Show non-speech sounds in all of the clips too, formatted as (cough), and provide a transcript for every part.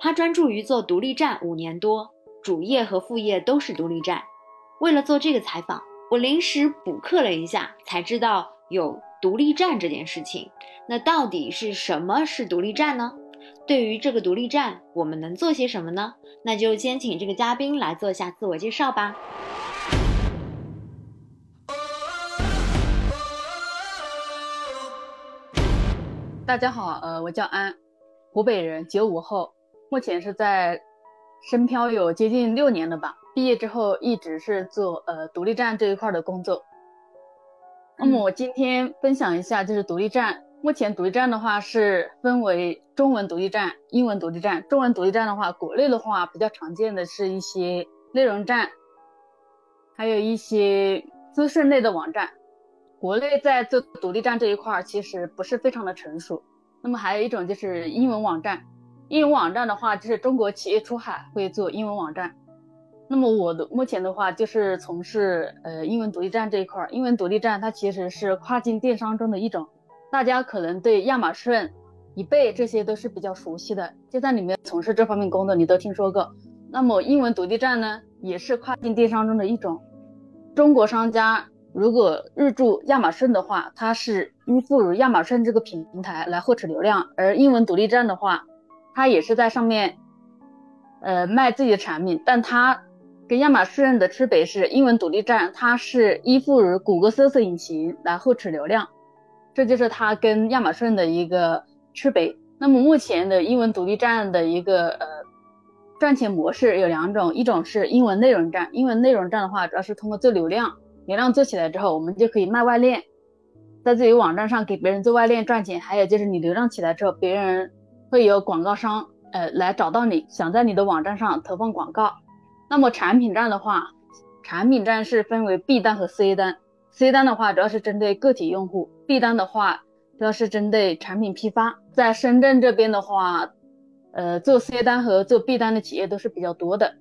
他专注于做独立站五年多，主业和副业都是独立站。为了做这个采访，我临时补课了一下，才知道有独立站这件事情。那到底是什么是独立站呢？对于这个独立站，我们能做些什么呢？那就先请这个嘉宾来做一下自我介绍吧。大家好，呃，我叫安，湖北人，九五后，目前是在深漂有接近六年了吧。毕业之后一直是做呃独立站这一块的工作。那么我今天分享一下，就是独立站。目前独立站的话是分为中文独立站、英文独立站。中文独立站的话，国内的话比较常见的是一些内容站，还有一些资讯类的网站。国内在做独立站这一块其实不是非常的成熟。那么还有一种就是英文网站，英文网站的话就是中国企业出海会做英文网站。那么我的目前的话就是从事呃英文独立站这一块。英文独立站它其实是跨境电商中的一种。大家可能对亚马逊、易贝这些都是比较熟悉的，就在里面从事这方面工作，你都听说过。那么英文独立站呢，也是跨境电商中的一种。中国商家如果入驻亚马逊的话，它是依附于亚马逊这个平台来获取流量；而英文独立站的话，他也是在上面，呃，卖自己的产品，但他跟亚马逊的区别是，英文独立站它是依附于谷歌搜索引擎来获取流量。这就是它跟亚马逊的一个区别。那么目前的英文独立站的一个呃赚钱模式有两种，一种是英文内容站。英文内容站的话，主要是通过做流量，流量做起来之后，我们就可以卖外链，在自己网站上给别人做外链赚钱。还有就是你流量起来之后，别人会有广告商呃来找到你，想在你的网站上投放广告。那么产品站的话，产品站是分为 B 单和 C 单。C 单的话主要是针对个体用户，B 单的话主要是针对产品批发。在深圳这边的话，呃，做 C 单和做 B 单的企业都是比较多的。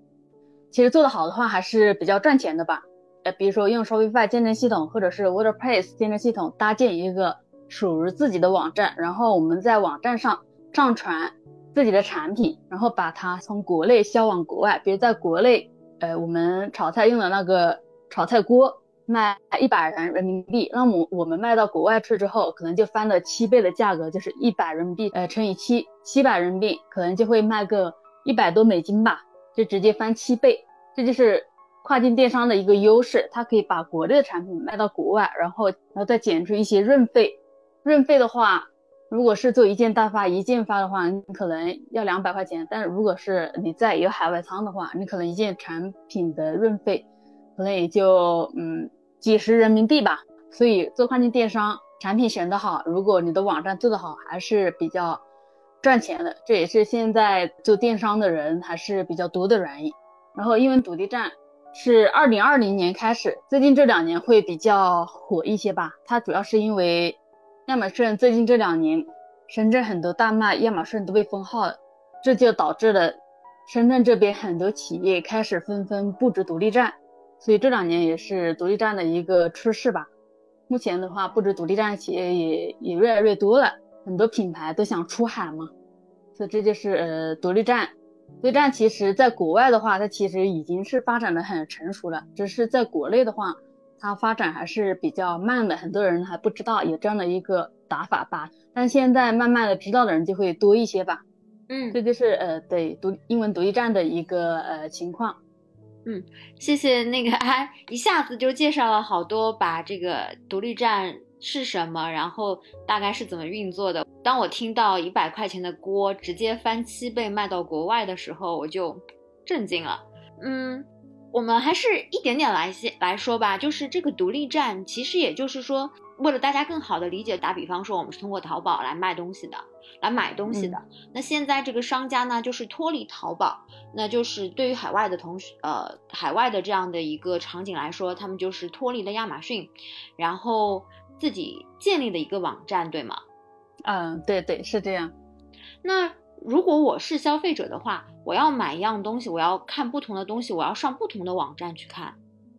其实做得好的话还是比较赚钱的吧。呃，比如说用 Shopify 建站系统或者是 WordPress 建站系统搭建一个属于自己的网站，然后我们在网站上上传自己的产品，然后把它从国内销往国外。比如在国内，呃，我们炒菜用的那个炒菜锅。卖一百元人民币，那么我们卖到国外去之后，可能就翻了七倍的价格，就是一百人民币，呃，乘以七，七百人民币，可能就会卖个一百多美金吧，就直接翻七倍。这就是跨境电商的一个优势，它可以把国内的产品卖到国外，然后，然后再减出一些运费。运费的话，如果是做一件代发，一件发的话，你可能要两百块钱，但是如果是你在有海外仓的话，你可能一件产品的运费，可能也就嗯。几十人民币吧，所以做跨境电商，产品选得好，如果你的网站做得好，还是比较赚钱的。这也是现在做电商的人还是比较多的原因。然后因为独立站是二零二零年开始，最近这两年会比较火一些吧。它主要是因为亚马逊最近这两年，深圳很多大卖亚马逊都被封号了，这就导致了深圳这边很多企业开始纷纷布置独立站。所以这两年也是独立站的一个趋势吧。目前的话，布置独立站企业也也越来越多了，很多品牌都想出海嘛。所以这就是呃独立站。独立站其实在国外的话，它其实已经是发展的很成熟了，只是在国内的话，它发展还是比较慢的，很多人还不知道有这样的一个打法吧。但现在慢慢的知道的人就会多一些吧。嗯，这就是呃对独英文独立站的一个呃情况。嗯，谢谢那个安，一下子就介绍了好多，把这个独立站是什么，然后大概是怎么运作的。当我听到一百块钱的锅直接翻七倍卖到国外的时候，我就震惊了。嗯，我们还是一点点来先来说吧，就是这个独立站，其实也就是说。为了大家更好的理解，打比方说，我们是通过淘宝来卖东西的，来买东西的。那现在这个商家呢，就是脱离淘宝，那就是对于海外的同学，呃，海外的这样的一个场景来说，他们就是脱离了亚马逊，然后自己建立的一个网站，对吗？嗯，对对，是这样。那如果我是消费者的话，我要买一样东西，我要看不同的东西，我要上不同的网站去看。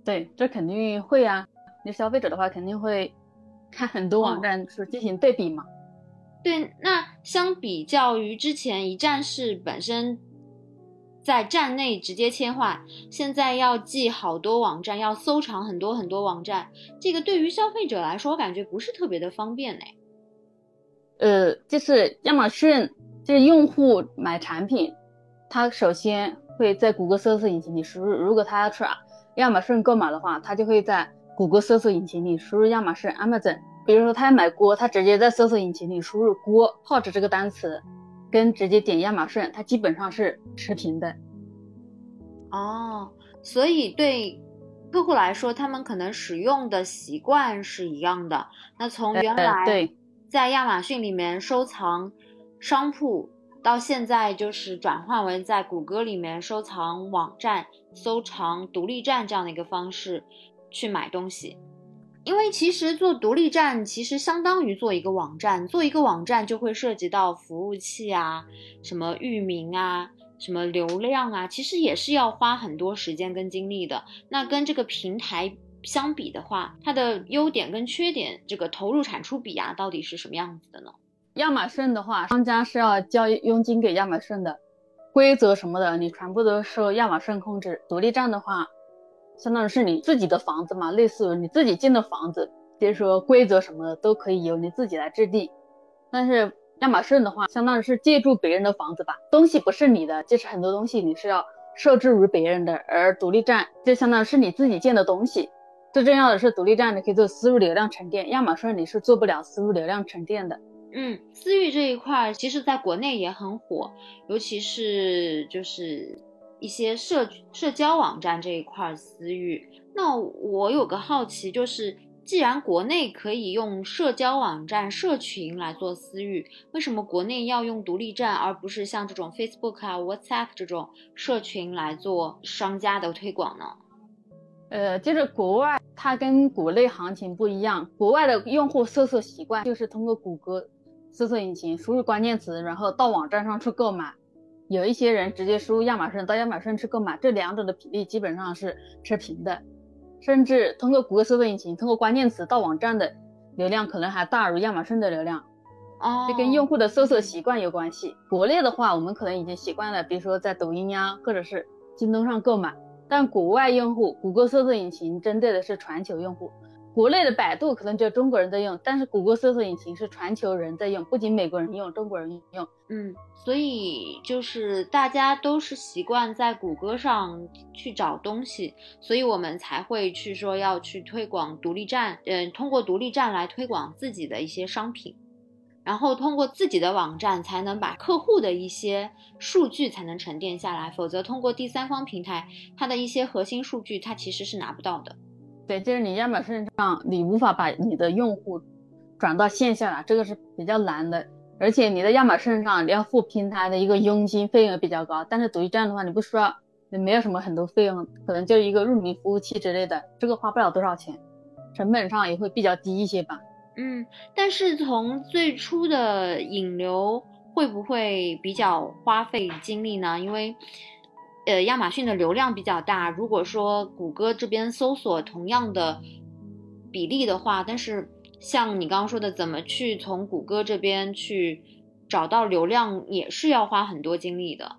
对，这肯定会啊。你消费者的话，肯定会。看很多网站是进行对比嘛？对，那相比较于之前一站式本身在站内直接切换，现在要记好多网站，要搜藏很多很多网站，这个对于消费者来说，我感觉不是特别的方便嘞。呃，就是亚马逊，就是用户买产品，他首先会在谷歌搜索引擎里输入，如果他要去亚马逊购买的话，他就会在谷歌搜索引擎里输入亚马逊 Amazon。比如说他要买锅，他直接在搜索引擎里输入锅 pot 这个单词。跟直接点亚马逊，它基本上是持平的。哦，所以对客户来说，他们可能使用的习惯是一样的。那从原来在亚马逊里面收藏商铺，到现在就是转换为在谷歌里面收藏网站、收藏独立站这样的一个方式去买东西。因为其实做独立站，其实相当于做一个网站。做一个网站就会涉及到服务器啊，什么域名啊，什么流量啊，其实也是要花很多时间跟精力的。那跟这个平台相比的话，它的优点跟缺点，这个投入产出比啊，到底是什么样子的呢？亚马逊的话，商家是要交佣金给亚马逊的，规则什么的，你全部都受亚马逊控制。独立站的话。相当于是你自己的房子嘛，类似于你自己建的房子，就是说规则什么的都可以由你自己来制定。但是亚马逊的话，相当于是借助别人的房子吧，东西不是你的，就是很多东西你是要受制于别人的。而独立站就相当于是你自己建的东西。最重要的是，独立站你可以做私域流量沉淀，亚马逊你是做不了私域流量沉淀的。嗯，私域这一块其实在国内也很火，尤其是就是。一些社社交网站这一块私域，那我有个好奇，就是既然国内可以用社交网站社群来做私域，为什么国内要用独立站，而不是像这种 Facebook 啊、WhatsApp 这种社群来做商家的推广呢？呃，就是国外它跟国内行情不一样，国外的用户搜索习惯就是通过谷歌搜索引擎输入关键词，然后到网站上去购买。有一些人直接输入亚马逊到亚马逊去购买，这两者的比例基本上是持平的，甚至通过谷歌搜索引擎，通过关键词到网站的流量可能还大于亚马逊的流量。哦，这跟用户的搜索习惯有关系。国内的话，我们可能已经习惯了，比如说在抖音呀，或者是京东上购买，但国外用户，谷歌搜索引擎针对的是全球用户。国内的百度可能只有中国人在用，但是谷歌搜索引擎是全球人在用，不仅美国人用，中国人用。嗯，所以就是大家都是习惯在谷歌上去找东西，所以我们才会去说要去推广独立站，嗯，通过独立站来推广自己的一些商品，然后通过自己的网站才能把客户的一些数据才能沉淀下来，否则通过第三方平台，它的一些核心数据它其实是拿不到的。对，就是你亚马逊上，你无法把你的用户转到线下来，这个是比较难的。而且你在亚马逊上，你要付平台的一个佣金费用也比较高。但是独立站的话，你不需要，你没有什么很多费用，可能就一个入名服务器之类的，这个花不了多少钱，成本上也会比较低一些吧。嗯，但是从最初的引流会不会比较花费精力呢？因为。呃，亚马逊的流量比较大。如果说谷歌这边搜索同样的比例的话，但是像你刚刚说的，怎么去从谷歌这边去找到流量，也是要花很多精力的。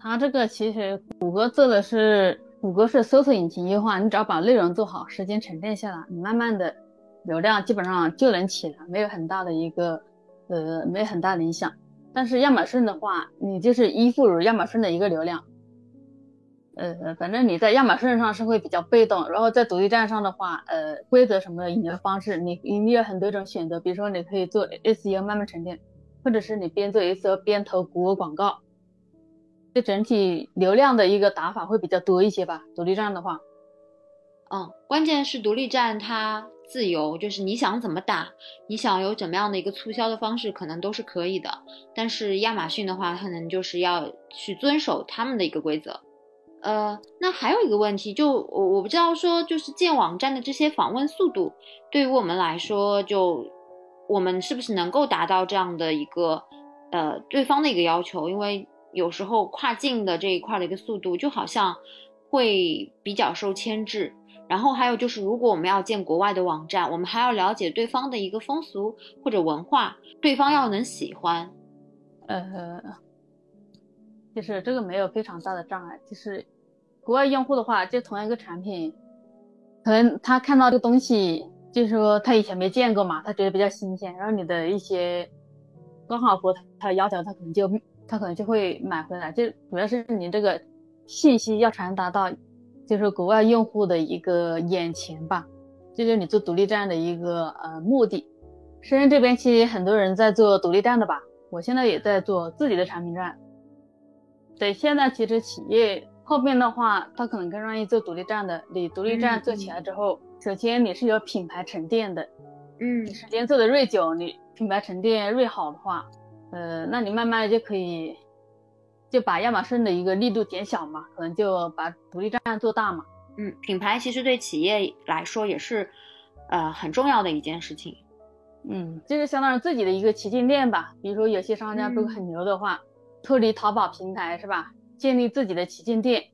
它这个其实谷歌做的是，谷歌是搜索引擎优化，你只要把内容做好，时间沉淀下来，你慢慢的流量基本上就能起来，没有很大的一个呃，没有很大的影响。但是亚马逊的话，你就是依附于亚马逊的一个流量。呃，反正你在亚马逊上是会比较被动，然后在独立站上的话，呃，规则什么的引流方式，你你有很多种选择，比如说你可以做 SEO 慢慢沉淀，或者是你边做 SEO 边投谷歌广告，这整体流量的一个打法会比较多一些吧。独立站的话，嗯，关键是独立站它自由，就是你想怎么打，你想有怎么样的一个促销的方式，可能都是可以的。但是亚马逊的话，可能就是要去遵守他们的一个规则。呃，那还有一个问题，就我我不知道说，就是建网站的这些访问速度，对于我们来说，就我们是不是能够达到这样的一个呃对方的一个要求？因为有时候跨境的这一块的一个速度，就好像会比较受牵制。然后还有就是，如果我们要建国外的网站，我们还要了解对方的一个风俗或者文化，对方要能喜欢。呃。就是这个没有非常大的障碍。就是国外用户的话，就同样一个产品，可能他看到这个东西，就是说他以前没见过嘛，他觉得比较新鲜，然后你的一些刚好符合他的要求，他可能就他可能就会买回来。就主要是你这个信息要传达到，就是国外用户的一个眼前吧，这就是你做独立站的一个呃目的。深圳这边其实很多人在做独立站的吧，我现在也在做自己的产品站。对，现在其实企业后面的话，他可能更愿意做独立站的。你独立站做起来之后，首先你是有品牌沉淀的，嗯，时间做的越久，你品牌沉淀越好的话，呃，那你慢慢的就可以就把亚马逊的一个力度减小嘛，可能就把独立站做大嘛。嗯，品牌其实对企业来说也是呃很重要的一件事情。嗯，就是相当于自己的一个旗舰店吧。比如说有些商家如果很牛的话，脱离淘宝平台是吧？建立自己的旗舰店，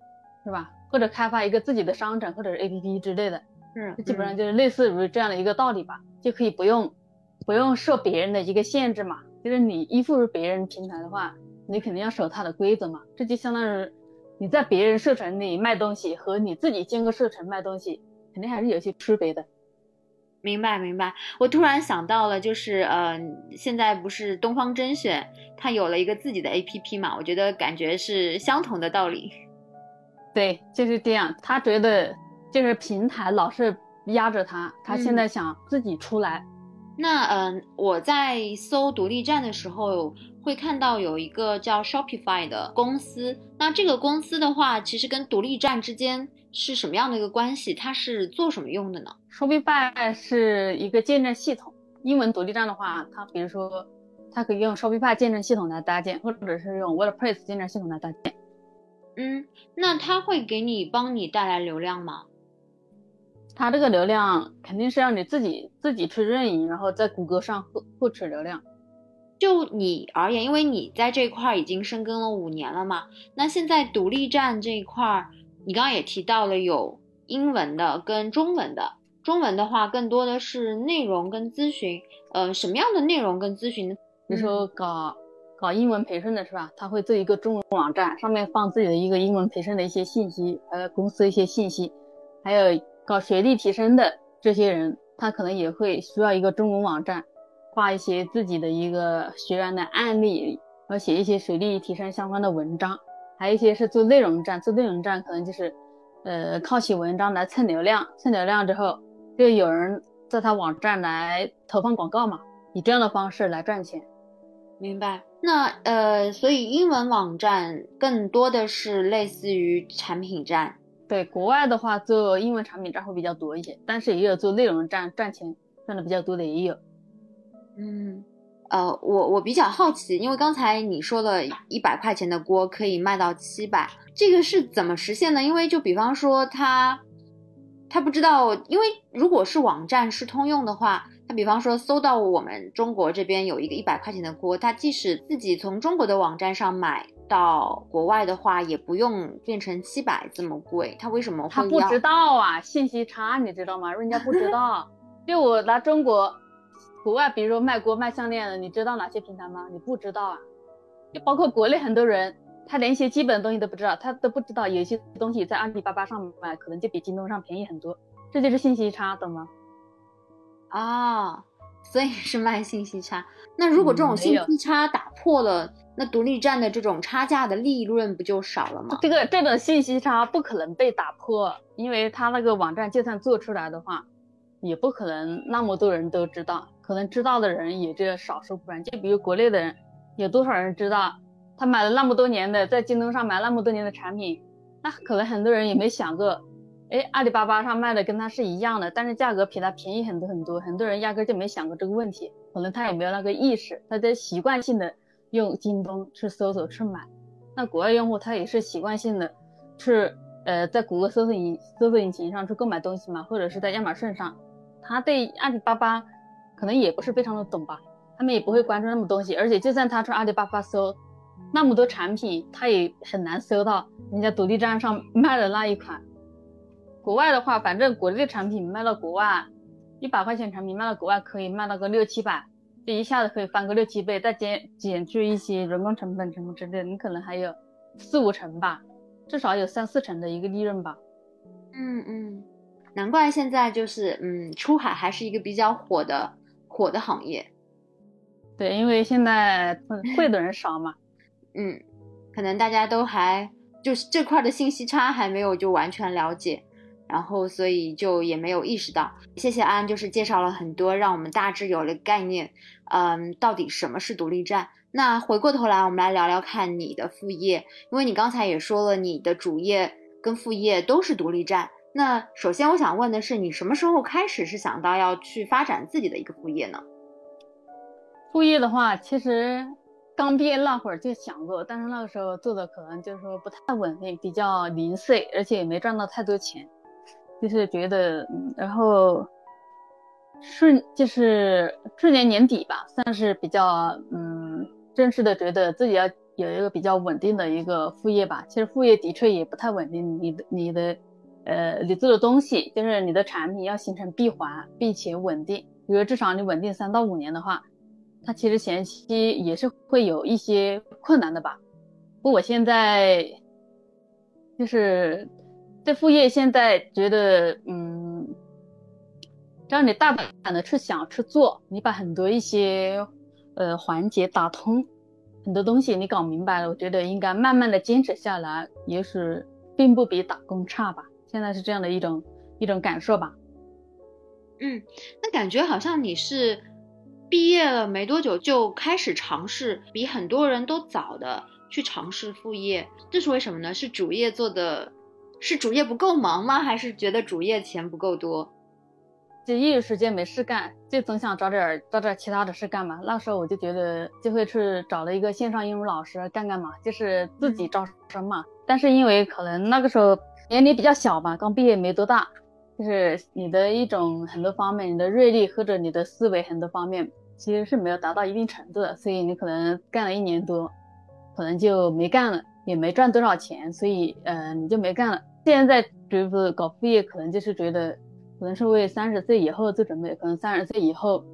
是吧？或者开发一个自己的商城或者是 APP 之类的，是，基本上就是类似于这样的一个道理吧，就可以不用不用受别人的一个限制嘛。就是你依附于别人平台的话，你肯定要守他的规则嘛。这就相当于你在别人社群里卖东西和你自己建个社群卖东西，肯定还是有些区别的。明白明白，我突然想到了，就是呃，现在不是东方甄选，它有了一个自己的 APP 嘛？我觉得感觉是相同的道理。(laughs) 对，就是这样。他觉得就是平台老是压着他，他现在想自己出来。那嗯，我在搜独立站的时候，会看到有一个叫 Shopify 的公司。那这个公司的话，其实跟独立站之间是什么样的一个关系？它是做什么用的呢？Shopify 是一个见证系统。英文独立站的话，它比如说，它可以用 Shopify 见证系统来搭建，或者是用 WordPress 见证系统来搭建。嗯，那它会给你帮你带来流量吗？它这个流量肯定是让你自己自己去运营，然后在谷歌上获获取流量。就你而言，因为你在这块已经深耕了五年了嘛，那现在独立站这一块，你刚刚也提到了有英文的跟中文的。中文的话，更多的是内容跟咨询。呃，什么样的内容跟咨询呢？比如说搞搞英文培训的是吧？他会做一个中文网站，上面放自己的一个英文培训的一些信息，呃，公司一些信息，还有。搞学历提升的这些人，他可能也会需要一个中文网站，画一些自己的一个学员的案例，然后写一些学历提升相关的文章。还有一些是做内容站，做内容站可能就是，呃，靠写文章来蹭流量，蹭流量之后，就有人在他网站来投放广告嘛，以这样的方式来赚钱。明白。那呃，所以英文网站更多的是类似于产品站。对国外的话，做英文产品站会比较多一些，但是也有做内容站赚钱赚的比较多的也有。嗯，呃，我我比较好奇，因为刚才你说了一百块钱的锅可以卖到七百，这个是怎么实现的？因为就比方说他他不知道，因为如果是网站是通用的话，他比方说搜到我们中国这边有一个一百块钱的锅，他即使自己从中国的网站上买。到国外的话也不用变成七百这么贵，他为什么会？他不知道啊，信息差你知道吗？人家不知道。就我拿中国、国外，比如说卖锅、卖项链的，你知道哪些平台吗？你不知道啊。就包括国内很多人，他连一些基本的东西都不知道，他都不知道有些东西在阿里巴巴上买可能就比京东上便宜很多，这就是信息差，懂吗？啊，所以是卖信息差。那如果这种信息差打破了？那独立站的这种差价的利润不就少了吗？这个这种信息差不可能被打破，因为他那个网站就算做出来的话，也不可能那么多人都知道，可能知道的人也就少数不然。就比如国内的人，有多少人知道他买了那么多年的，在京东上买那么多年的产品，那可能很多人也没想过，哎，阿里巴巴上卖的跟他是一样的，但是价格比他便宜很多很多，很多人压根就没想过这个问题，可能他也没有那个意识，他在习惯性的。用京东去搜索去买，那国外用户他也是习惯性的去呃在谷歌搜索引搜索引擎上去购买东西嘛，或者是在亚马逊上，他对阿里巴巴可能也不是非常的懂吧，他们也不会关注那么东西，而且就算他去阿里巴巴搜那么多产品，他也很难搜到人家独立站上卖的那一款。国外的话，反正国内的产品卖到国外，一百块钱产品卖到国外可以卖到个六七百。就一下子可以翻个六七倍，再减减去一些人工成本什么之类的，你可能还有四五成吧，至少有三四成的一个利润吧。嗯嗯，难怪现在就是嗯，出海还是一个比较火的火的行业。对，因为现在会的人少嘛。嗯，可能大家都还就是这块的信息差还没有就完全了解，然后所以就也没有意识到。谢谢安，就是介绍了很多，让我们大致有了概念。嗯，到底什么是独立站？那回过头来，我们来聊聊看你的副业，因为你刚才也说了，你的主业跟副业都是独立站。那首先我想问的是，你什么时候开始是想到要去发展自己的一个副业呢？副业的话，其实刚毕业那会儿就想过，但是那个时候做的可能就是说不太稳定，比较零碎，而且也没赚到太多钱，就是觉得，然后。顺就是去年年底吧，算是比较嗯正式的，觉得自己要有一个比较稳定的一个副业吧。其实副业的确也不太稳定，你的你的呃你做的东西，就是你的产品要形成闭环并且稳定，比如至少你稳定三到五年的话，他其实前期也是会有一些困难的吧。不过我现在就是这副业现在觉得嗯。只要你大胆的去想去做，你把很多一些呃环节打通，很多东西你搞明白了，我觉得应该慢慢的坚持下来，也许并不比打工差吧。现在是这样的一种一种感受吧。嗯，那感觉好像你是毕业了没多久就开始尝试，比很多人都早的去尝试副业，这是为什么呢？是主业做的，是主业不够忙吗？还是觉得主业钱不够多？就业余时间没事干，就总想找点找点其他的事干嘛。那时候我就觉得就会去找了一个线上英语老师干干嘛，就是自己招生嘛。但是因为可能那个时候年龄比较小吧，刚毕业没多大，就是你的一种很多方面，你的阅历或者你的思维很多方面其实是没有达到一定程度的，所以你可能干了一年多，可能就没干了，也没赚多少钱，所以呃你就没干了。现在就是搞副业，可能就是觉得。可能是为三十岁以后做准备，可能三十岁以后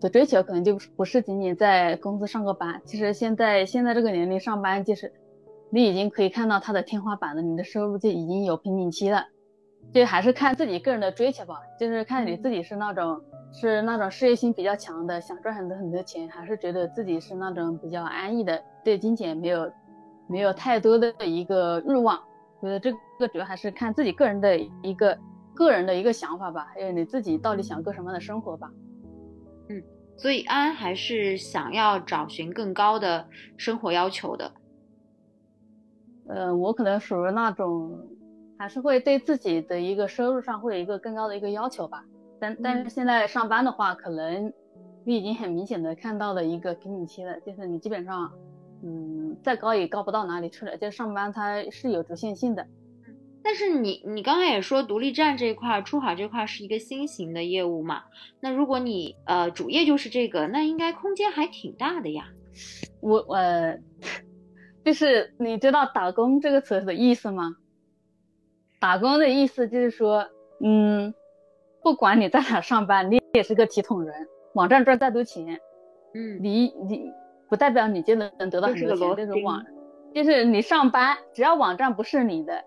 的追求可能就不是仅仅在公司上个班。其实现在现在这个年龄上班，就是你已经可以看到它的天花板了，你的收入就已经有瓶颈期了。就还是看自己个人的追求吧，就是看你自己是那种是那种事业心比较强的，想赚很多很多钱，还是觉得自己是那种比较安逸的，对金钱没有没有太多的一个欲望。觉得这个主要还是看自己个人的一个。个人的一个想法吧，还有你自己到底想过什么样的生活吧。嗯，所以安还是想要找寻更高的生活要求的。呃，我可能属于那种，还是会对自己的一个收入上会有一个更高的一个要求吧。但但是现在上班的话，可能你已经很明显的看到了一个瓶颈期了，就是你基本上，嗯，再高也高不到哪里去了。就上班它是有局限性的。但是你你刚才也说独立站这一块出海这块是一个新型的业务嘛？那如果你呃主业就是这个，那应该空间还挺大的呀。我我 (laughs) 就是你知道打工这个词的意思吗？打工的意思就是说，嗯，不管你在哪上班，你也是个体统人。网站赚再多钱，嗯，你你不代表你就能能得到很多钱。这种网就是你上班，只要网站不是你的。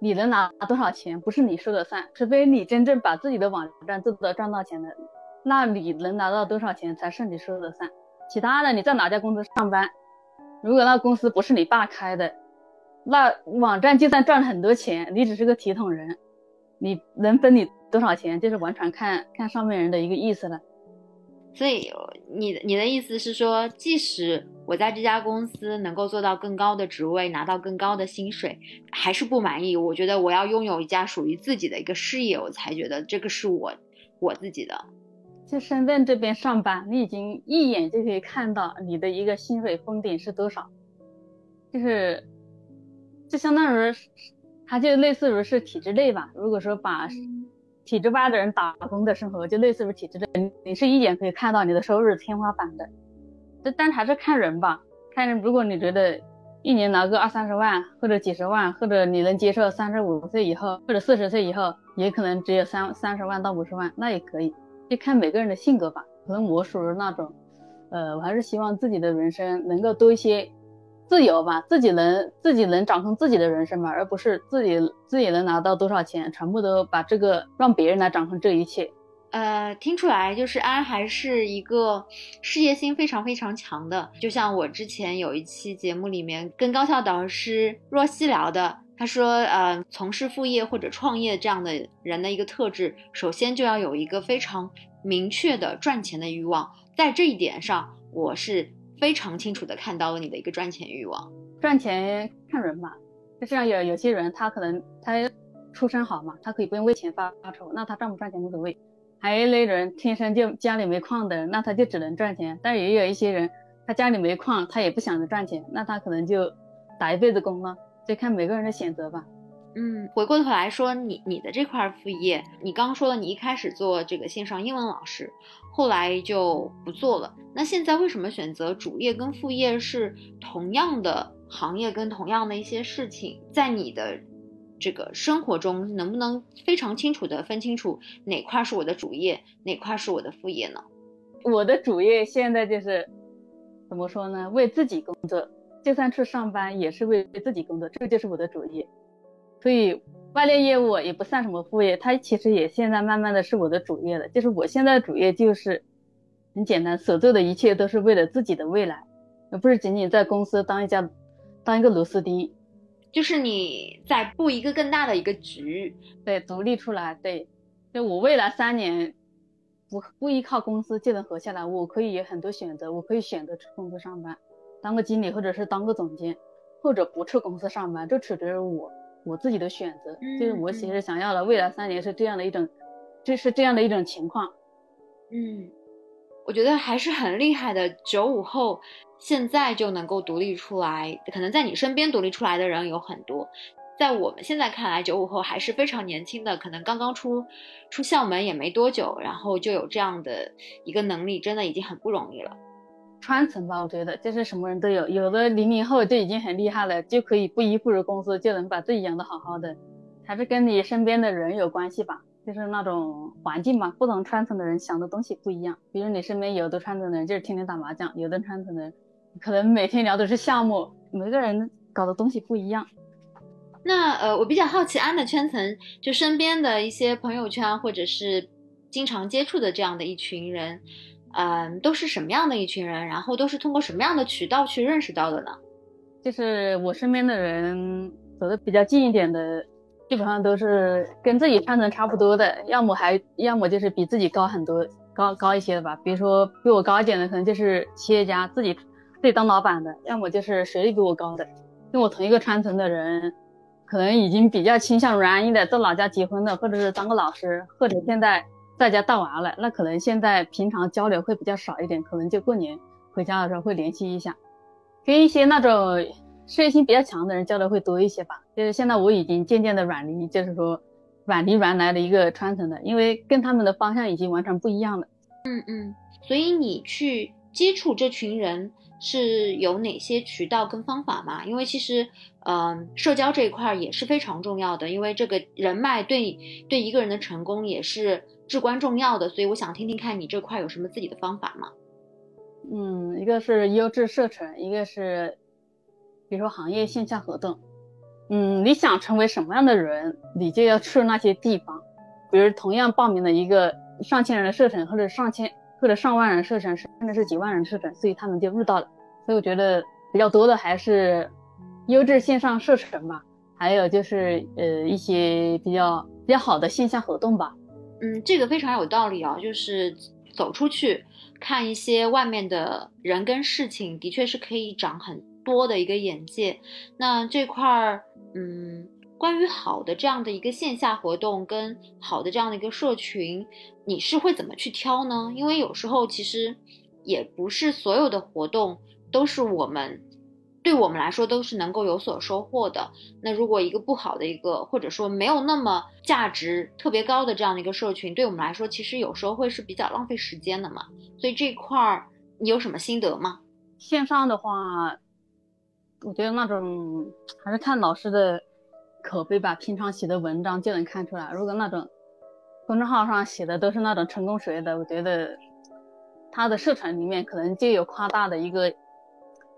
你能拿多少钱不是你说了算，除非你真正把自己的网站做到赚到钱的，那你能拿到多少钱才是你说了算。其他的你在哪家公司上班，如果那公司不是你爸开的，那网站就算赚了很多钱，你只是个体统人，你能分你多少钱，就是完全看看上面人的一个意思了。所以你你的意思是说，即使我在这家公司能够做到更高的职位，拿到更高的薪水，还是不满意。我觉得我要拥有一家属于自己的一个事业，我才觉得这个是我我自己的。在深圳这边上班，你已经一眼就可以看到你的一个薪水封顶是多少，就是就相当于它就类似于是体制内吧。如果说把体制外的人打工的生活就类似于体制内，你是一眼可以看到你的收入天花板的。这但还是看人吧，看人。如果你觉得一年拿个二三十万，或者几十万，或者你能接受三十五岁以后或者四十岁以后，也可能只有三三十万到五十万，那也可以，就看每个人的性格吧。可能我属于那种，呃，我还是希望自己的人生能够多一些自由吧，自己能自己能掌控自己的人生嘛，而不是自己自己能拿到多少钱，全部都把这个让别人来掌控这一切。呃，听出来就是安还是一个事业心非常非常强的，就像我之前有一期节目里面跟高校导师若曦聊的，他说，呃，从事副业或者创业这样的人的一个特质，首先就要有一个非常明确的赚钱的欲望，在这一点上，我是非常清楚的看到了你的一个赚钱欲望。赚钱看人吧，就像有有些人他可能他出身好嘛，他可以不用为钱发发愁，那他赚不赚钱无所谓。还有一类人天生就家里没矿的，那他就只能赚钱。但也有一些人，他家里没矿，他也不想着赚钱，那他可能就打一辈子工了。就看每个人的选择吧。嗯，回过头来说，你你的这块副业，你刚刚说了，你一开始做这个线上英文老师，后来就不做了。那现在为什么选择主业跟副业是同样的行业跟同样的一些事情，在你的？这个生活中能不能非常清楚的分清楚哪块是我的主业，哪块是我的副业呢？我的主业现在就是怎么说呢？为自己工作，就算去上班也是为自己工作，这个就是我的主业。所以外链业务也不算什么副业，它其实也现在慢慢的是我的主业了。就是我现在的主业就是很简单，所做的一切都是为了自己的未来，而不是仅仅在公司当一家当一个螺丝钉。就是你在布一个更大的一个局，对，独立出来，对，就我未来三年不不依靠公司就能活下来，我可以有很多选择，我可以选择去公司上班，当个经理，或者是当个总监，或者不去公司上班，这取决于我我自己的选择。就是我其实想要的未来三年是这样的一种，就是这样的一种情况。嗯，我觉得还是很厉害的，九五后。现在就能够独立出来，可能在你身边独立出来的人有很多，在我们现在看来，九五后还是非常年轻的，可能刚刚出出校门也没多久，然后就有这样的一个能力，真的已经很不容易了。传承吧，我觉得就是什么人都有，有的零零后就已经很厉害了，就可以不依附于公司，就能把自己养得好好的，还是跟你身边的人有关系吧，就是那种环境嘛，不同传承的人想的东西不一样，比如你身边有的传承的人就是天天打麻将，有的传承的人。可能每天聊的是项目，每个人搞的东西不一样。那呃，我比较好奇安的圈层，就身边的一些朋友圈，或者是经常接触的这样的一群人，嗯，都是什么样的一群人？然后都是通过什么样的渠道去认识到的呢？就是我身边的人走的比较近一点的，基本上都是跟自己穿层差不多的，要么还要么就是比自己高很多，高高一些的吧。比如说比我高一点的，可能就是企业家自己。自己当老板的，要么就是学历比我高的，跟我同一个传承的人，可能已经比较倾向于安逸的，在老家结婚的，或者是当个老师，或者现在在家带娃了，那可能现在平常交流会比较少一点，可能就过年回家的时候会联系一下，跟一些那种事业心比较强的人交流会多一些吧。就是现在我已经渐渐的远离，就是说远离原来的一个传承的，因为跟他们的方向已经完全不一样了。嗯嗯，所以你去接触这群人。是有哪些渠道跟方法吗？因为其实，嗯，社交这一块也是非常重要的，因为这个人脉对对一个人的成功也是至关重要的。所以我想听听看你这块有什么自己的方法吗？嗯，一个是优质社群，一个是比如说行业线下活动。嗯，你想成为什么样的人，你就要去那些地方。比如同样报名了一个上千人的社群，或者上千。或者上万人社群，甚至是几万人社群，所以他们就遇到了。所以我觉得比较多的还是优质线上社群吧，还有就是呃一些比较比较好的线下活动吧。嗯，这个非常有道理啊，就是走出去看一些外面的人跟事情，的确是可以长很多的一个眼界。那这块儿，嗯。关于好的这样的一个线下活动跟好的这样的一个社群，你是会怎么去挑呢？因为有时候其实也不是所有的活动都是我们对我们来说都是能够有所收获的。那如果一个不好的一个或者说没有那么价值特别高的这样的一个社群，对我们来说其实有时候会是比较浪费时间的嘛。所以这块儿你有什么心得吗？线上的话，我觉得那种还是看老师的。口碑吧，平常写的文章就能看出来。如果那种公众号上写的都是那种成功学的，我觉得他的社团里面可能就有夸大的一个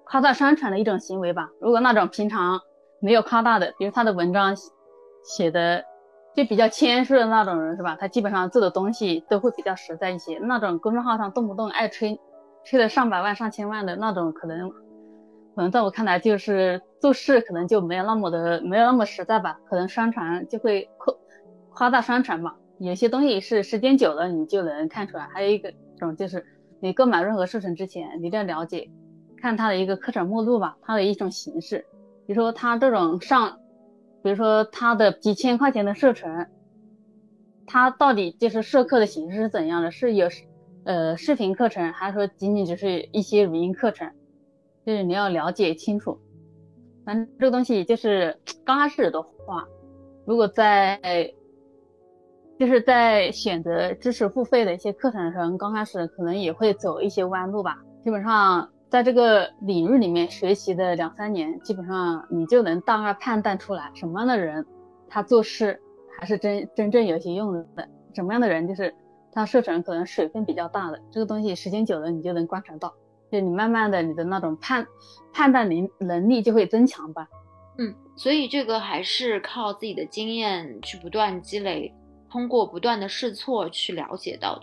夸大宣传的一种行为吧。如果那种平常没有夸大的，比如他的文章写的就比较谦虚的那种人，是吧？他基本上做的东西都会比较实在一些。那种公众号上动不动爱吹，吹的上百万、上千万的那种，可能可能在我看来就是做事可能就没有那么的没有那么实在吧。可能宣传就会夸夸大宣传吧。有些东西是时间久了你就能看出来。还有一个种就是你购买任何课程之前，你一定要了解。看他的一个课程目录吧，它的一种形式，比如说他这种上，比如说他的几千块钱的课程，他到底就是授课的形式是怎样的？是有呃视频课程，还是说仅仅只是一些语音课程？就是你要了解清楚。反正这个东西就是刚开始的话，如果在就是在选择知识付费的一些课程的时候，刚开始可能也会走一些弯路吧，基本上。在这个领域里面学习的两三年，基本上你就能大概判断出来什么样的人他做事还是真真正有些用的，什么样的人就是他射程可能水分比较大的。这个东西时间久了你就能观察到，就你慢慢的你的那种判判断能能力就会增强吧。嗯，所以这个还是靠自己的经验去不断积累，通过不断的试错去了解到。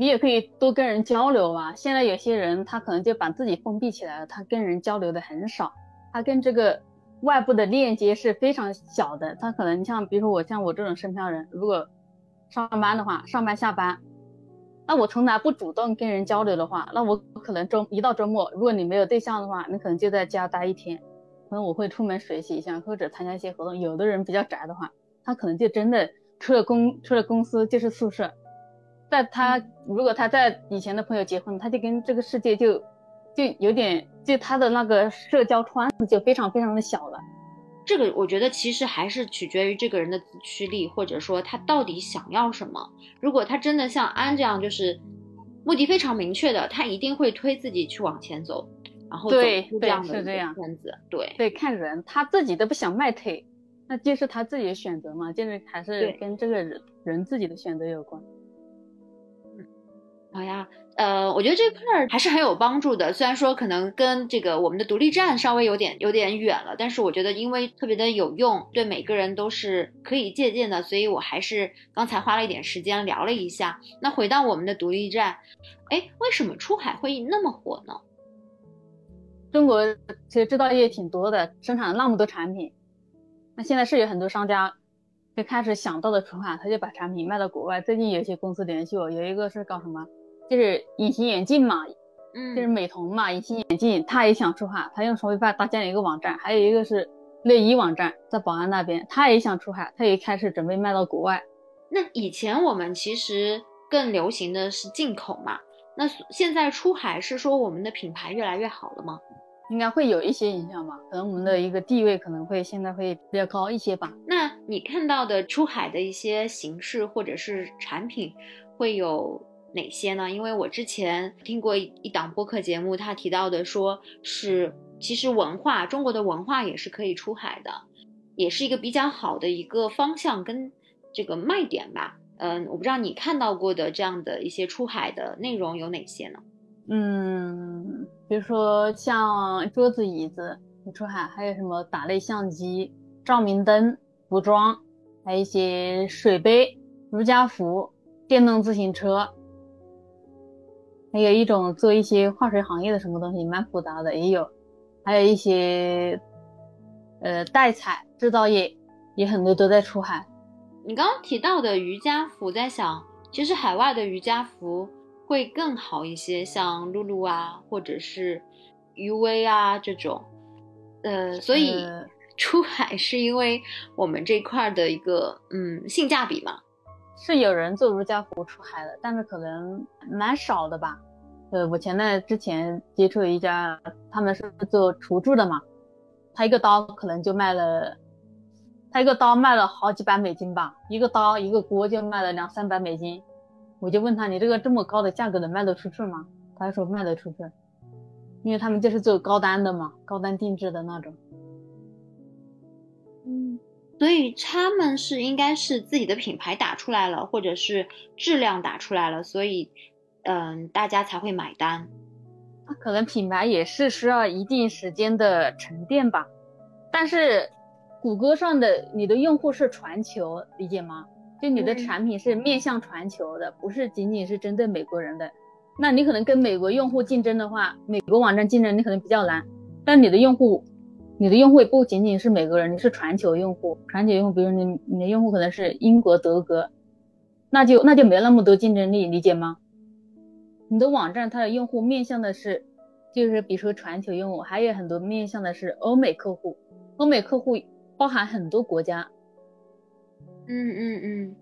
你也可以多跟人交流啊。现在有些人他可能就把自己封闭起来了，他跟人交流的很少，他跟这个外部的链接是非常小的。他可能像比如说我像我这种深漂人，如果上班的话，上班下班，那我从来不主动跟人交流的话，那我可能周一到周末，如果你没有对象的话，你可能就在家待一天，可能我会出门学习一下或者参加一些活动。有的人比较宅的话，他可能就真的出了公出了公司就是宿舍。在他如果他在以前的朋友结婚，他就跟这个世界就就有点，就他的那个社交圈子就非常非常的小了。这个我觉得其实还是取决于这个人的自驱力，或者说他到底想要什么。如果他真的像安这样，就是目的非常明确的，他一定会推自己去往前走，然后走出这样的圈子。对对，看人他自己都不想迈腿，那就是他自己的选择嘛，就是还是跟这个人人自己的选择有关。好呀，呃，我觉得这块儿还是很有帮助的。虽然说可能跟这个我们的独立站稍微有点有点远了，但是我觉得因为特别的有用，对每个人都是可以借鉴的，所以我还是刚才花了一点时间聊了一下。那回到我们的独立站，哎，为什么出海会那么火呢？中国其实制造业挺多的，生产了那么多产品，那现在是有很多商家。就开始想到的出海，他就把产品卖到国外。最近有些公司联系我，有一个是搞什么，就是隐形眼镜嘛，嗯，就是美瞳嘛，隐形眼镜，他也想出海，他用 Shopify 搭建了一个网站。还有一个是内衣网站，在宝安那边，他也想出海，他也开始准备卖到国外。那以前我们其实更流行的是进口嘛，那现在出海是说我们的品牌越来越好了吗？应该会有一些影响吧，可能我们的一个地位可能会现在会比较高一些吧。那你看到的出海的一些形式或者是产品会有哪些呢？因为我之前听过一档播客节目，他提到的说是其实文化，中国的文化也是可以出海的，也是一个比较好的一个方向跟这个卖点吧。嗯，我不知道你看到过的这样的一些出海的内容有哪些呢？嗯，比如说像桌子、椅子出海，还有什么打类相机、照明灯、服装，还有一些水杯、瑜伽服、电动自行车，还有一种做一些化学行业的什么东西，蛮复杂的也有，还有一些呃代采制造业也很多都在出海。你刚刚提到的瑜伽服，在想，其实海外的瑜伽服。会更好一些，像露露啊，或者是余威啊这种，呃，所以出海是因为我们这块的一个嗯性价比嘛，是有人做瑜伽服出海的，但是可能蛮少的吧。呃，我前段之前接触了一家，他们是做厨具的嘛，他一个刀可能就卖了，他一个刀卖了好几百美金吧，一个刀一个锅就卖了两三百美金。我就问他，你这个这么高的价格能卖得出去吗？他说卖得出去，因为他们就是做高端的嘛，高端定制的那种。嗯，所以他们是应该是自己的品牌打出来了，或者是质量打出来了，所以嗯，大家才会买单。那可能品牌也是需要一定时间的沉淀吧。但是谷歌上的你的用户是全球，理解吗？就你的产品是面向全球的，不是仅仅是针对美国人的。那你可能跟美国用户竞争的话，美国网站竞争你可能比较难。但你的用户，你的用户也不仅仅是美国人，你是全球用户，全球用户，比如你你的用户可能是英国、德国，那就那就没那么多竞争力，理解吗？你的网站它的用户面向的是，就是比如说全球用户，还有很多面向的是欧美客户，欧美客户包含很多国家。嗯嗯嗯，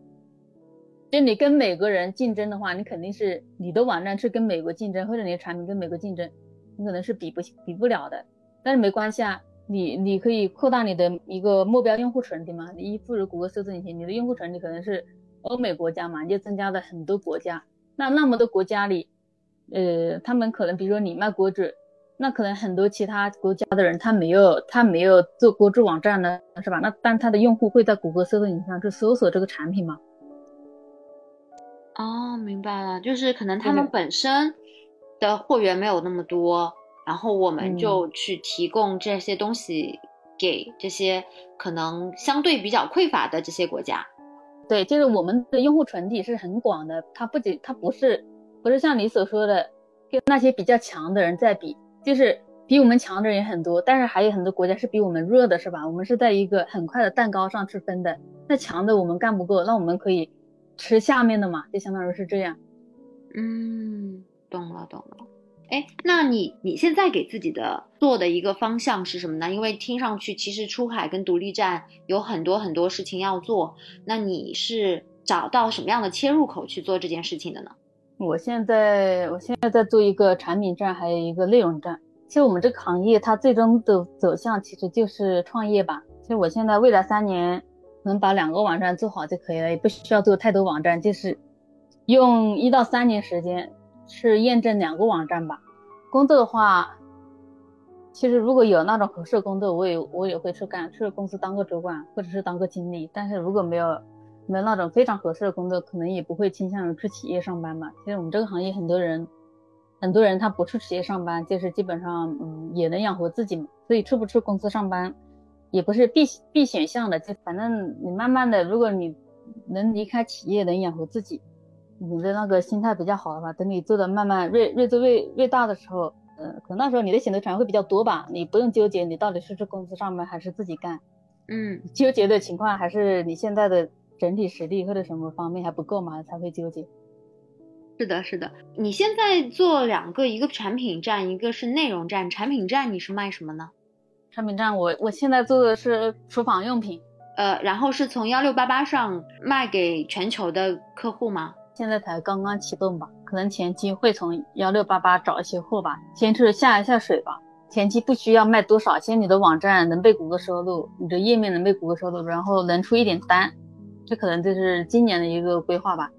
就你跟美国人竞争的话，你肯定是你的网站是跟美国竞争，或者你的产品跟美国竞争，你可能是比不比不了的。但是没关系啊，你你可以扩大你的一个目标用户群体嘛。你一入谷歌搜索引擎，你的用户群体可能是欧美国家嘛，你就增加了很多国家。那那么多国家里，呃，他们可能比如说你卖锅具。那可能很多其他国家的人他没有他没有做锅具网站呢，是吧？那但他的用户会在谷歌搜索引擎上去搜索这个产品吗？哦，明白了，就是可能他们本身的货源没有那么多，然后我们就去提供这些东西给这些可能相对比较匮乏的这些国家。对，就是我们的用户群体是很广的，它不仅它不是不是像你所说的跟那些比较强的人在比。就是比我们强的人也很多，但是还有很多国家是比我们弱的，是吧？我们是在一个很快的蛋糕上吃分的。那强的我们干不够，那我们可以吃下面的嘛，就相当于是这样。嗯，懂了懂了。哎，那你你现在给自己的做的一个方向是什么呢？因为听上去其实出海跟独立站有很多很多事情要做，那你是找到什么样的切入口去做这件事情的呢？我现在我现在在做一个产品站，还有一个内容站。其实我们这个行业它最终的走向其实就是创业吧。其实我现在未来三年能把两个网站做好就可以了，也不需要做太多网站，就是用一到三年时间去验证两个网站吧。工作的话，其实如果有那种合适的工作，我也我也会去干，去公司当个主管或者是当个经理。但是如果没有，没有那种非常合适的工作，可能也不会倾向于去企业上班吧。其实我们这个行业很多人，很多人他不去企业上班，就是基本上嗯也能养活自己嘛。所以去不去公司上班，也不是必必选项的。就反正你慢慢的，如果你能离开企业，能养活自己，你的那个心态比较好的话，等你做的慢慢越越做越越大的时候，呃，可能那时候你的选择权会比较多吧。你不用纠结你到底是去公司上班还是自己干，嗯，纠结的情况还是你现在的。整体实力或者什么方面还不够嘛，才会纠结。是的，是的。你现在做两个，一个产品站，一个是内容站。产品站你是卖什么呢？产品站我我现在做的是厨房用品，呃，然后是从幺六八八上卖给全球的客户吗？现在才刚刚启动吧，可能前期会从幺六八八找一些货吧，先去下一下水吧。前期不需要卖多少，先你的网站能被谷歌收录，你的页面能被谷歌收录，然后能出一点单。这可能就是今年的一个规划吧。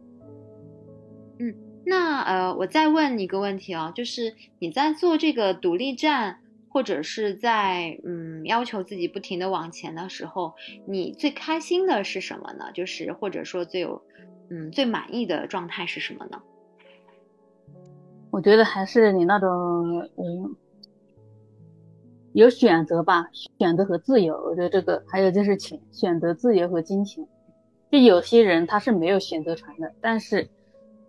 嗯，那呃，我再问你一个问题啊，就是你在做这个独立站，或者是在嗯要求自己不停的往前的时候，你最开心的是什么呢？就是或者说最有嗯最满意的状态是什么呢？我觉得还是你那种嗯有选择吧，选择和自由。我觉得这个还有就是钱，选择自由和金钱。就有些人他是没有选择权的，但是，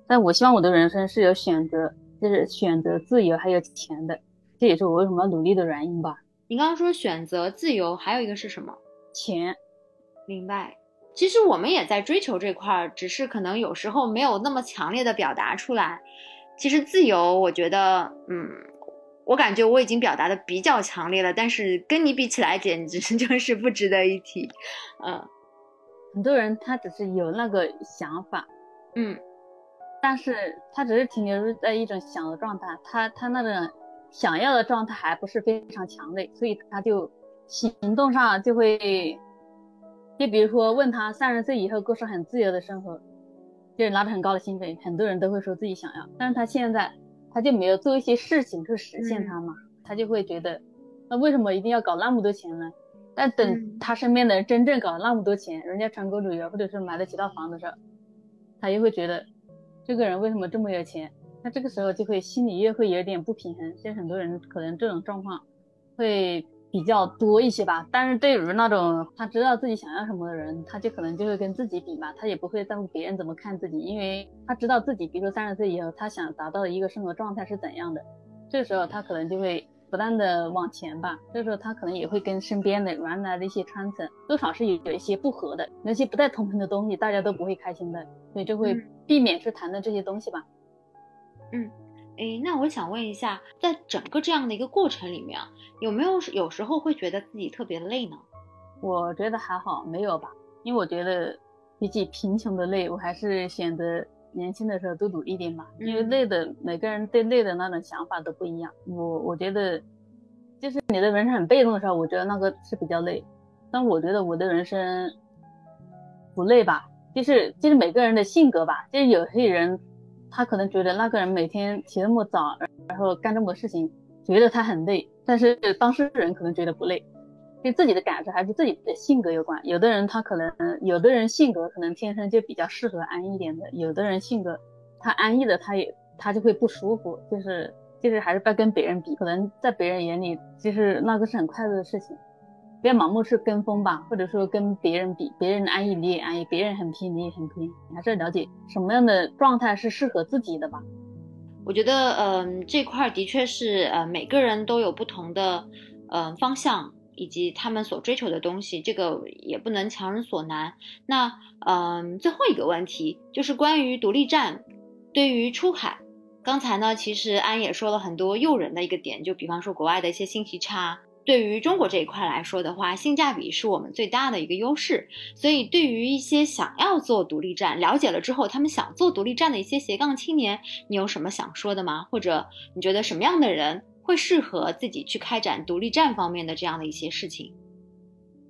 但我希望我的人生是有选择，就是选择自由还有钱的，这也是我为什么要努力的原因吧。你刚刚说选择自由，还有一个是什么？钱。明白。其实我们也在追求这块儿，只是可能有时候没有那么强烈的表达出来。其实自由，我觉得，嗯，我感觉我已经表达的比较强烈了，但是跟你比起来，简直 (laughs) 就是不值得一提，嗯。很多人他只是有那个想法，嗯，但是他只是停留在一种想的状态，他他那种想要的状态还不是非常强烈，所以他就行动上就会，就比如说问他三十岁以后过上很自由的生活，就是拿着很高的薪水，很多人都会说自己想要，但是他现在他就没有做一些事情去实现它嘛，他就会觉得，那为什么一定要搞那么多钱呢？但等他身边的人真正搞那么多钱，人家全国旅游或者是买得起套房的时候，他又会觉得，这个人为什么这么有钱？那这个时候就会心里又会有点不平衡。其实很多人可能这种状况会比较多一些吧。但是对于那种他知道自己想要什么的人，他就可能就会跟自己比嘛，他也不会在乎别人怎么看自己，因为他知道自己，比如说三十岁以后他想达到的一个生活状态是怎样的，这时候他可能就会。不断的往前吧，这时候他可能也会跟身边的原来的一些圈层多少是有有一些不合的，那些不太同频的东西，大家都不会开心的，所以就会避免去谈论这些东西吧。嗯，哎，那我想问一下，在整个这样的一个过程里面，有没有有时候会觉得自己特别累呢？我觉得还好，没有吧，因为我觉得比起贫穷的累，我还是选择。年轻的时候多努力点吧，因为累的每个人对累的那种想法都不一样。我我觉得，就是你的人生很被动的时候，我觉得那个是比较累。但我觉得我的人生不累吧，就是就是每个人的性格吧。就是有些人他可能觉得那个人每天起那么早，然后干这么多事情，觉得他很累，但是当事人可能觉得不累。跟自己的感受还是自己的性格有关。有的人他可能，有的人性格可能天生就比较适合安逸一点的。有的人性格他安逸的，他也他就会不舒服。就是就是还是不要跟别人比，可能在别人眼里就是那个是很快乐的事情。不要盲目去跟风吧，或者说跟别人比，别人安逸你也安逸，别人很拼你也很拼。你还是要了解什么样的状态是适合自己的吧。我觉得，嗯，这块的确是，呃，每个人都有不同的，嗯，方向。以及他们所追求的东西，这个也不能强人所难。那，嗯，最后一个问题就是关于独立站对于出海。刚才呢，其实安也说了很多诱人的一个点，就比方说国外的一些信息差，对于中国这一块来说的话，性价比是我们最大的一个优势。所以，对于一些想要做独立站，了解了之后他们想做独立站的一些斜杠青年，你有什么想说的吗？或者你觉得什么样的人？会适合自己去开展独立站方面的这样的一些事情。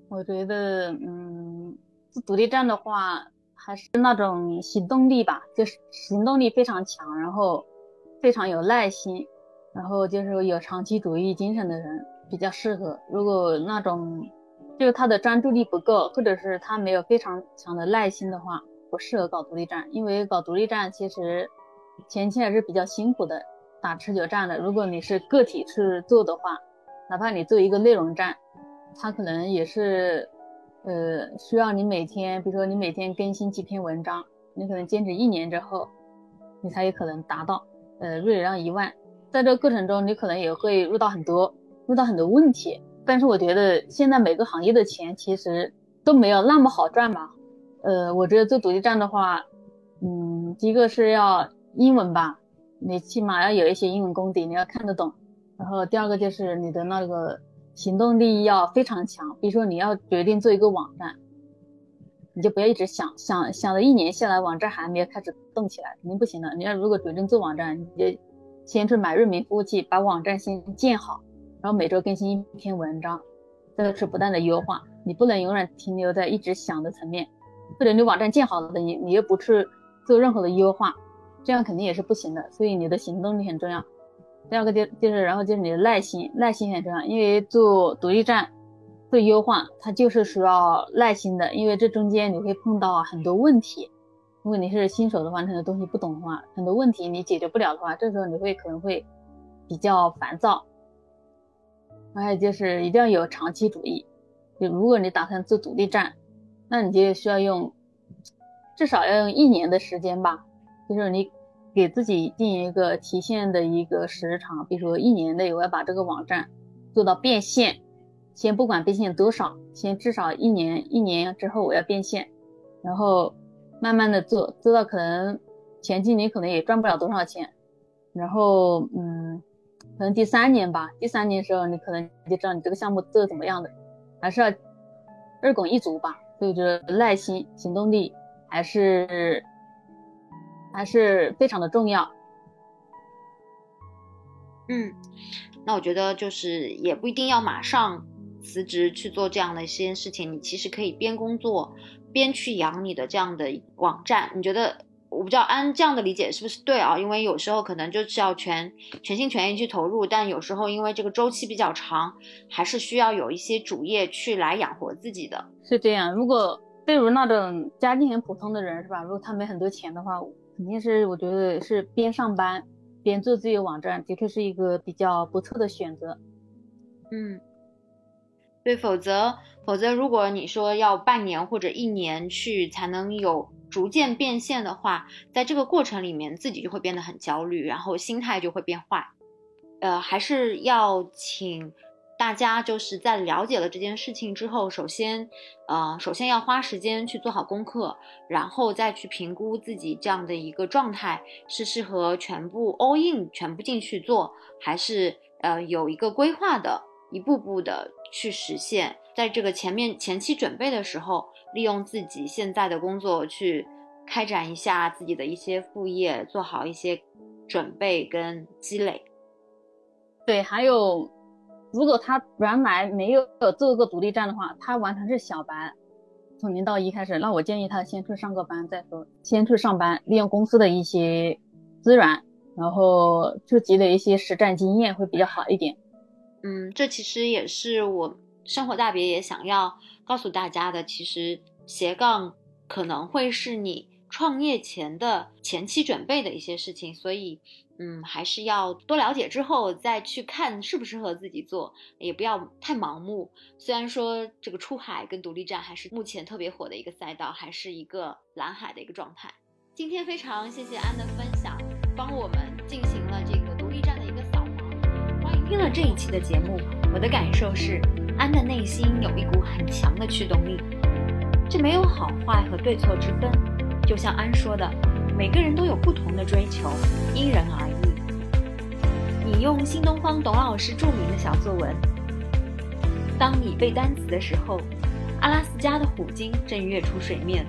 我觉得，嗯，做独立站的话，还是那种行动力吧，就是行动力非常强，然后非常有耐心，然后就是有长期主义精神的人比较适合。如果那种就是他的专注力不够，或者是他没有非常强的耐心的话，不适合搞独立站，因为搞独立站其实前期还是比较辛苦的。打持久战的，如果你是个体去做的话，哪怕你做一个内容站，它可能也是，呃，需要你每天，比如说你每天更新几篇文章，你可能坚持一年之后，你才有可能达到，呃，入流量一万。在这个过程中，你可能也会遇到很多，遇到很多问题。但是我觉得现在每个行业的钱其实都没有那么好赚吧。呃，我觉得做独立站的话，嗯，第一个是要英文吧。你起码要有一些英文功底，你要看得懂。然后第二个就是你的那个行动力要非常强。比如说你要决定做一个网站，你就不要一直想想想了一年下来，网站还没有开始动起来，肯定不行的。你要如果决定做网站，你就先去买域名服务器，把网站先建好，然后每周更新一篇文章，这个是不断的优化。你不能永远停留在一直想的层面，或者你网站建好了，你你又不去做任何的优化。这样肯定也是不行的，所以你的行动力很重要。第二个就就是，然后就是你的耐心，耐心很重要。因为做独立站，做优化，它就是需要耐心的。因为这中间你会碰到很多问题，如果你是新手的话，很多东西不懂的话，很多问题你解决不了的话，这时候你会可能会比较烦躁。还有就是一定要有长期主义，就如果你打算做独立站，那你就需要用至少要用一年的时间吧。就是你给自己定一个提现的一个时长，比如说一年内我要把这个网站做到变现，先不管变现多少，先至少一年，一年之后我要变现，然后慢慢的做，做到可能前期你可能也赚不了多少钱，然后嗯，可能第三年吧，第三年的时候你可能就知道你这个项目做的怎么样的，还是要二拱一卒吧，所以就是耐心、行动力还是。还是非常的重要。嗯，那我觉得就是也不一定要马上辞职去做这样的一些事情，你其实可以边工作边去养你的这样的网站。你觉得我不知道按这样的理解是不是对啊？因为有时候可能就是要全全心全意去投入，但有时候因为这个周期比较长，还是需要有一些主业去来养活自己的。是这样，如果对于那种家境很普通的人是吧？如果他没很多钱的话。肯定是，我觉得是边上班边做自己的网站，的确是一个比较不错的选择。嗯，对，否则否则，如果你说要半年或者一年去才能有逐渐变现的话，在这个过程里面自己就会变得很焦虑，然后心态就会变坏。呃，还是要请大家就是在了解了这件事情之后，首先，呃，首先要花时间去做好功课，然后再去评估自己这样的一个状态是适合全部 all in 全部进去做，还是呃有一个规划的。一步步的去实现，在这个前面前期准备的时候，利用自己现在的工作去开展一下自己的一些副业，做好一些准备跟积累。对，还有，如果他原来没有做过独立站的话，他完全是小白，从零到一开始，那我建议他先去上个班再说，先去上班，利用公司的一些资源，然后去积累一些实战经验会比较好一点。嗯，这其实也是我生活大别也想要告诉大家的。其实斜杠可能会是你创业前的前期准备的一些事情，所以嗯，还是要多了解之后再去看适不适合自己做，也不要太盲目。虽然说这个出海跟独立站还是目前特别火的一个赛道，还是一个蓝海的一个状态。今天非常谢谢安的分享，帮我们进行了这个独立站的一个扫盲。欢迎。听了这一期的节目，我的感受是，安的内心有一股很强的驱动力，这没有好坏和对错之分。就像安说的，每个人都有不同的追求，因人而异。引用新东方董老师著名的小作文：当你背单词的时候，阿拉斯加的虎鲸正跃出水面；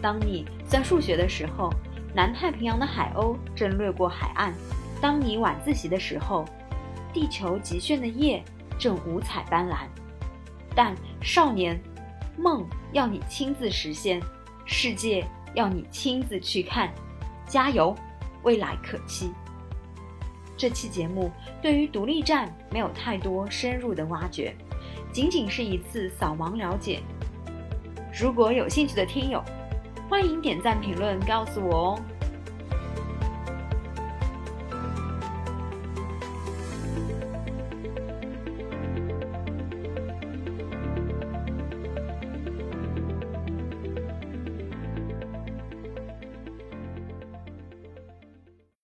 当你算数学的时候，南太平洋的海鸥正掠过海岸；当你晚自习的时候，地球极炫的夜正五彩斑斓，但少年，梦要你亲自实现，世界要你亲自去看，加油，未来可期。这期节目对于独立站没有太多深入的挖掘，仅仅是一次扫盲了解。如果有兴趣的听友，欢迎点赞评论告诉我哦。